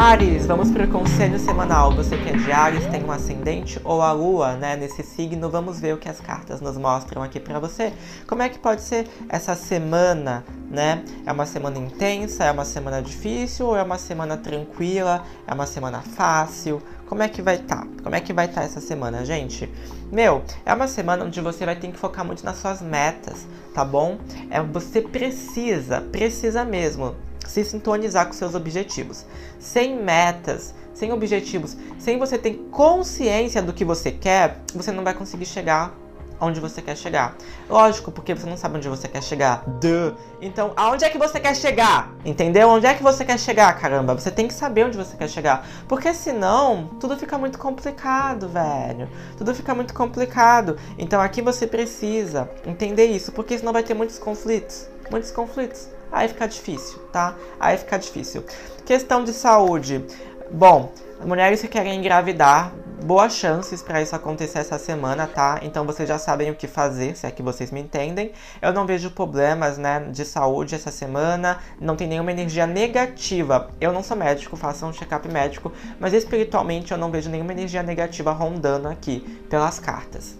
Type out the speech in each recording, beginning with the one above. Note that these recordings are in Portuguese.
Ares, vamos para o conselho semanal. Você que é de Ares, tem um ascendente ou a lua, né, nesse signo, vamos ver o que as cartas nos mostram aqui para você. Como é que pode ser essa semana, né? É uma semana intensa, é uma semana difícil ou é uma semana tranquila, é uma semana fácil? Como é que vai estar? Tá? Como é que vai estar tá essa semana, gente? Meu, é uma semana onde você vai ter que focar muito nas suas metas, tá bom? É você precisa, precisa mesmo se sintonizar com seus objetivos. Sem metas, sem objetivos, sem você ter consciência do que você quer, você não vai conseguir chegar onde você quer chegar. Lógico, porque você não sabe onde você quer chegar. Duh. Então, aonde é que você quer chegar? Entendeu? Onde é que você quer chegar, caramba? Você tem que saber onde você quer chegar. Porque senão, tudo fica muito complicado, velho. Tudo fica muito complicado. Então, aqui você precisa entender isso, porque senão vai ter muitos conflitos. Muitos conflitos aí fica difícil, tá? Aí fica difícil. Questão de saúde. Bom, mulheres que querem engravidar, boas chances para isso acontecer essa semana, tá? Então vocês já sabem o que fazer, se é que vocês me entendem. Eu não vejo problemas, né, de saúde essa semana, não tem nenhuma energia negativa. Eu não sou médico, faço um check-up médico, mas espiritualmente eu não vejo nenhuma energia negativa rondando aqui pelas cartas.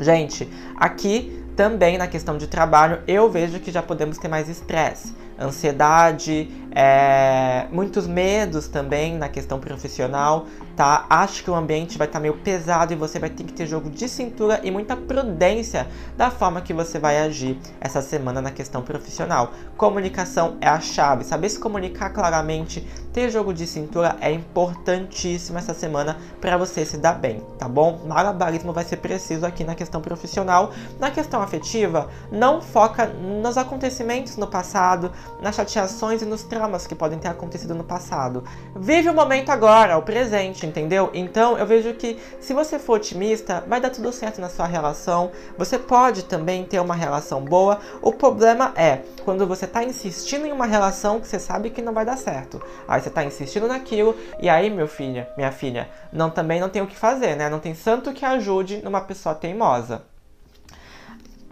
Gente, aqui também na questão de trabalho, eu vejo que já podemos ter mais estresse, ansiedade, é, muitos medos também na questão profissional, tá? Acho que o ambiente vai estar tá meio pesado e você vai ter que ter jogo de cintura e muita prudência da forma que você vai agir essa semana na questão profissional. Comunicação é a chave, saber se comunicar claramente, ter jogo de cintura é importantíssimo essa semana para você se dar bem, tá bom? Malabarismo vai ser preciso aqui na questão profissional. Na questão afetiva, não foca nos acontecimentos no passado, nas chateações e nos traumas que podem ter acontecido no passado. Vive o momento agora, o presente, entendeu? Então eu vejo que se você for otimista, vai dar tudo certo na sua relação. Você pode também ter uma relação boa. O problema é quando você está insistindo em uma relação que você sabe que não vai dar certo. Aí você está insistindo naquilo e aí, meu filho, minha filha, não também não tem o que fazer, né? Não tem santo que ajude numa pessoa teimosa.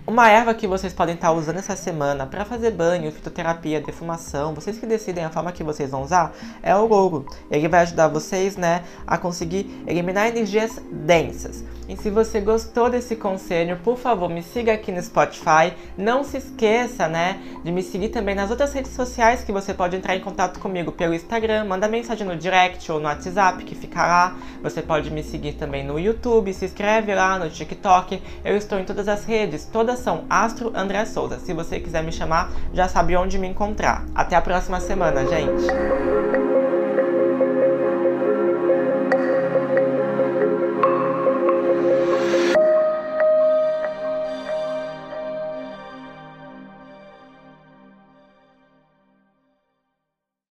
Uma erva que vocês podem estar usando essa semana para fazer banho, fitoterapia, defumação, vocês que decidem a forma que vocês vão usar, é o louro. Ele vai ajudar vocês, né, a conseguir eliminar energias densas. E se você gostou desse conselho, por favor, me siga aqui no Spotify. Não se esqueça, né, de me seguir também nas outras redes sociais que você pode entrar em contato comigo pelo Instagram, manda mensagem no direct ou no WhatsApp que fica lá. Você pode me seguir também no YouTube, se inscreve lá no TikTok. Eu estou em todas as redes, todas são Astro André Souza. Se você quiser me chamar, já sabe onde me encontrar. Até a próxima semana, gente.